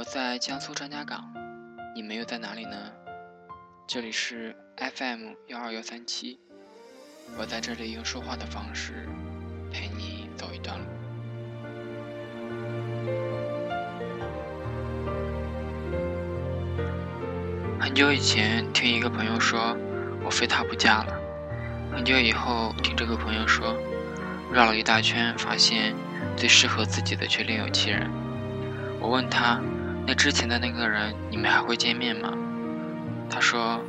我在江苏张家港，你们又在哪里呢？这里是 FM 幺二幺三七，我在这里用说话的方式陪你走一段路。很久以前听一个朋友说，我非他不嫁了。很久以后听这个朋友说，绕了一大圈，发现最适合自己的却另有其人。我问他，那之前的那个人，你们还会见面吗？他说，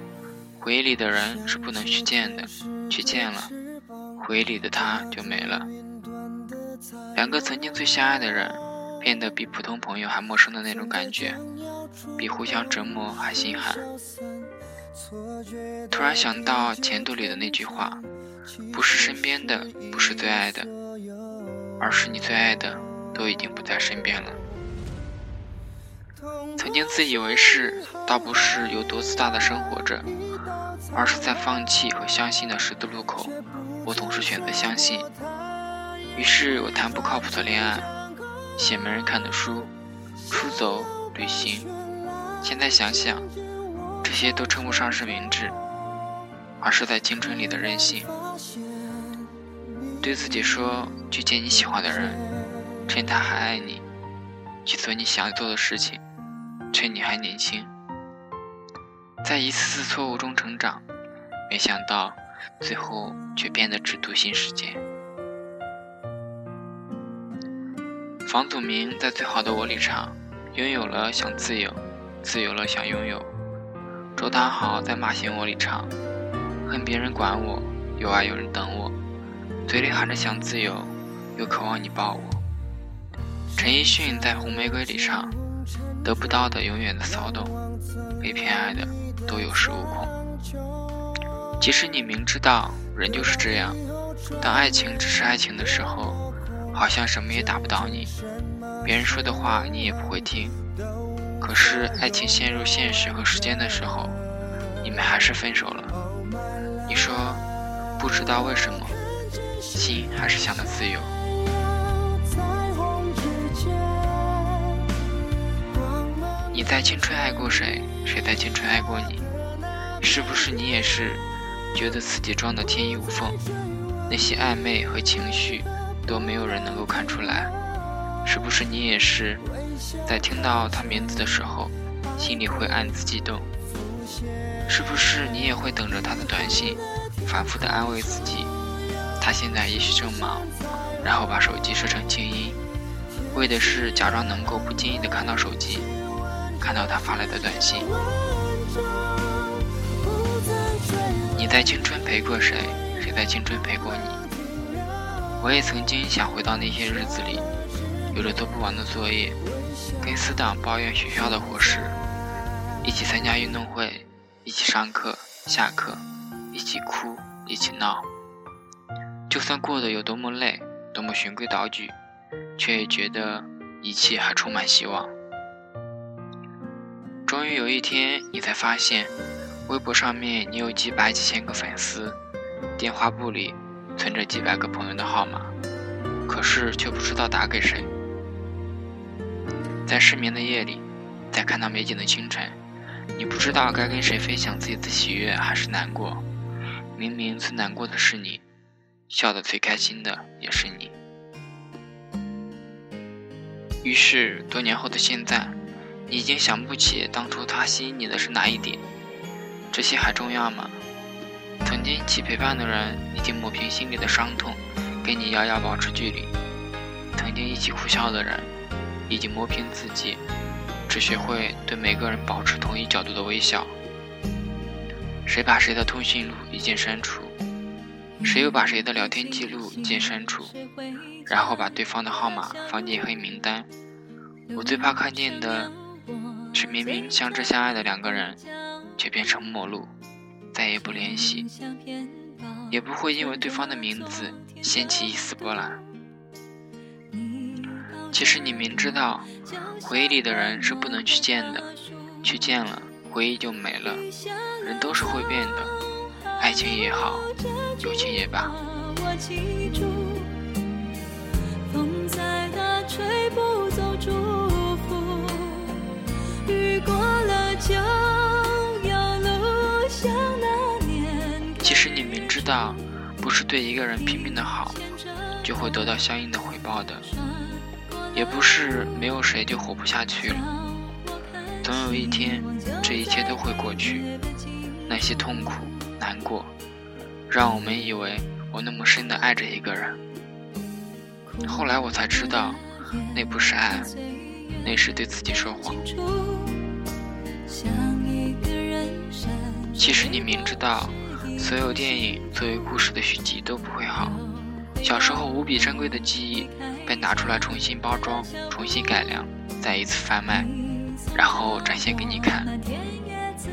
回忆里的人是不能去见的，去见了，回忆里的他就没了。两个曾经最相爱的人，变得比普通朋友还陌生的那种感觉，比互相折磨还心寒。突然想到前度里的那句话：不是身边的，不是最爱的，而是你最爱的都已经不在身边了。曾经自以为是，倒不是有多自大的生活着，而是在放弃和相信的十字路口，我总是选择相信。于是我谈不靠谱的恋爱，写没人看的书，出走旅行。现在想想。这些都称不上是明智，而是在青春里的任性。对自己说：去见你喜欢的人，趁他还爱你；去做你想做的事情，趁你还年轻。在一次次错误中成长，没想到最后却变得只图新世界。房祖名在《最好的我》里唱：拥有了想自由，自由了想拥有。周汤豪在《骂醒我》里唱：“恨别人管我，有爱有人等我，嘴里喊着想自由，又渴望你抱我。”陈奕迅在《红玫瑰》里唱：“得不到的永远的骚动，被偏爱的都有恃无恐。”即使你明知道人就是这样，当爱情只是爱情的时候，好像什么也打不倒你，别人说的话你也不会听。可是，爱情陷入现实和时间的时候，你们还是分手了。你说，不知道为什么，心还是想的自由。你在青春爱过谁？谁在青春爱过你？是不是你也是觉得自己装的天衣无缝？那些暧昧和情绪都没有人能够看出来？是不是你也是？在听到他名字的时候，心里会暗自激动。是不是你也会等着他的短信，反复的安慰自己，他现在也许正忙，然后把手机设成静音，为的是假装能够不经意的看到手机，看到他发来的短信。你在青春陪过谁？谁在青春陪过你？我也曾经想回到那些日子里。有着做不完的作业，跟死党抱怨学校的伙食，一起参加运动会，一起上课、下课，一起哭、一起闹。就算过得有多么累，多么循规蹈矩，却也觉得一切还充满希望。终于有一天，你才发现，微博上面你有几百几千个粉丝，电话簿里存着几百个朋友的号码，可是却不知道打给谁。在失眠的夜里，在看到美景的清晨，你不知道该跟谁分享自己的喜悦还是难过。明明最难过的是你，笑得最开心的也是你。于是多年后的现在，已经想不起当初他吸引你的是哪一点。这些还重要吗？曾经一起陪伴的人，已经抹平心里的伤痛，跟你遥遥保持距离。曾经一起哭笑的人。已经磨平自己，只学会对每个人保持同一角度的微笑。谁把谁的通讯录一键删除？谁又把谁的聊天记录一键删除？然后把对方的号码放进黑名单。我最怕看见的是明明相知相爱的两个人，却变成陌路，再也不联系，也不会因为对方的名字掀起一丝波澜。其实你明知道，回忆里的人是不能去见的，去见了，回忆就没了。人都是会变的，爱情也好，友情也罢。其实你明知道，不是对一个人拼命的好，就会得到相应的回报的，也不是没有谁就活不下去了。总有一天，这一切都会过去。那些痛苦、难过，让我们以为我那么深的爱着一个人。后来我才知道，那不是爱，那是对自己说谎。其实你明知道，所有电影作为故事的续集都不会好。小时候无比珍贵的记忆被拿出来重新包装、重新改良，再一次贩卖，然后展现给你看。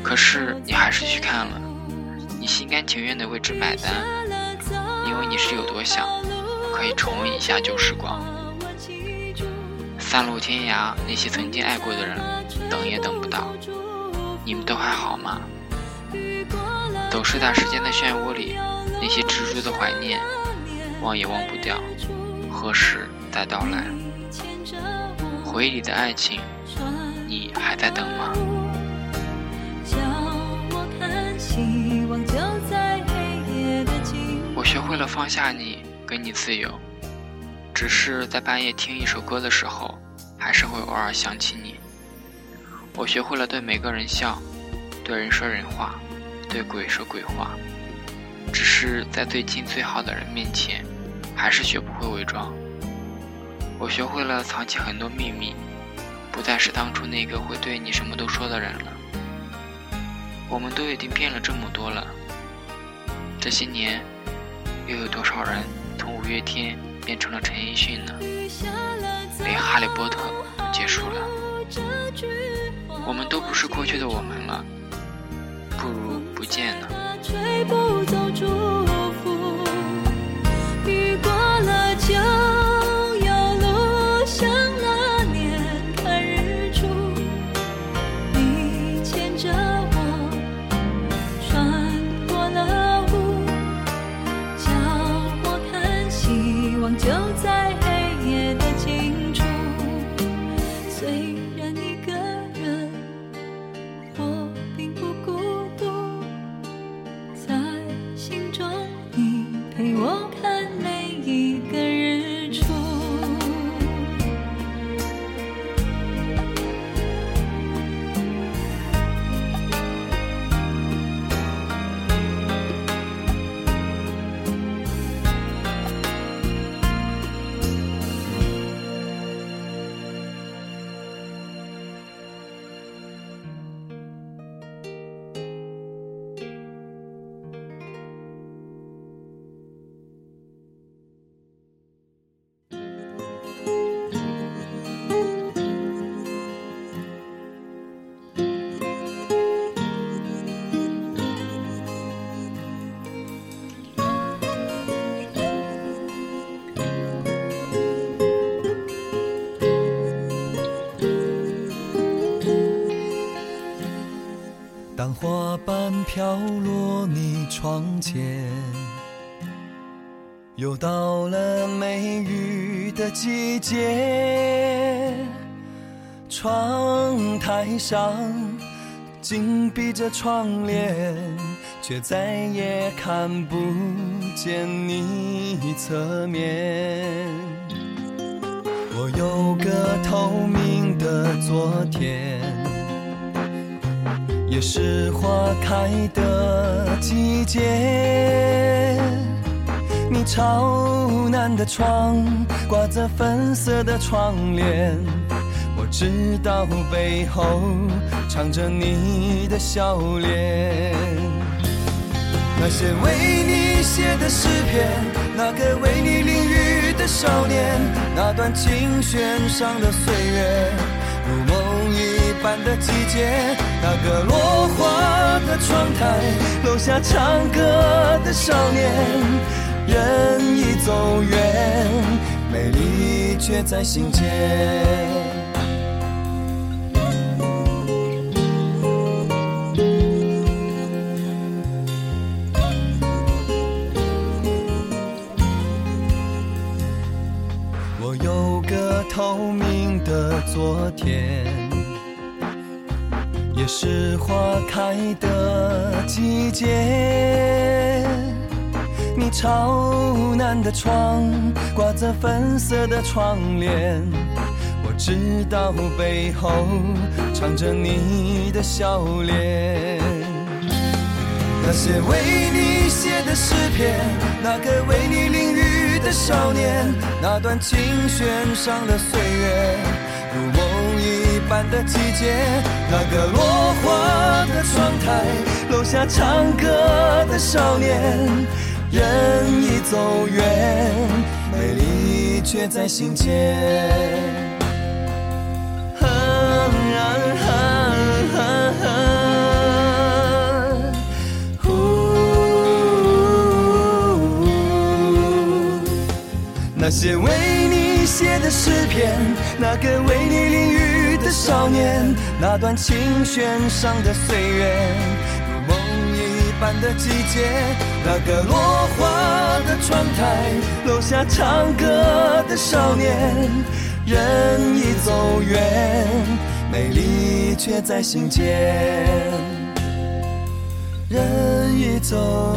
可是你还是去看了，你心甘情愿的为之买单，因为你是有多想可以重温一下旧时光。散落天涯，那些曾经爱过的人，等也等不到。你们都还好吗？走失在时间的漩涡里，那些执着的怀念，忘也忘不掉，何时再到来？回忆里的爱情，你还在等吗？我学会了放下你，给你自由。只是在半夜听一首歌的时候，还是会偶尔想起你。我学会了对每个人笑，对人说人话，对鬼说鬼话。只是在最近最好的人面前，还是学不会伪装。我学会了藏起很多秘密，不再是当初那个会对你什么都说的人了。我们都已经变了这么多了，这些年，又有多少人从五月天变成了陈奕迅呢？连哈利波特都结束了，我们都不是过去的我们了，如不走花瓣飘落你窗前，又到了梅雨的季节。窗台上紧闭着窗帘，却再也看不见你侧面。我有个透明的昨天。是花开的季节。你朝南的窗挂着粉色的窗帘，我知道背后藏着你的笑脸。那些为你写的诗篇，那个为你淋雨的少年，那段琴弦上的岁月，如梦一般的季节。那个落花的窗台，楼下唱歌的少年，人已走远，美丽却在心间。我有个透明的昨天。也是花开的季节。你朝南的窗，挂着粉色的窗帘。我知道背后藏着你的笑脸。那些为你写的诗篇，那个为你淋雨的少年，那段琴弦上的岁月，如我般的季节，那个落花的窗台，楼下唱歌的少年，人已走远，美丽却在心间。那些为你写的诗篇，那个为你少年，那段琴弦上的岁月，如梦一般的季节，那个落花的窗台，楼下唱歌的少年，人已走远，美丽却在心间，人已走。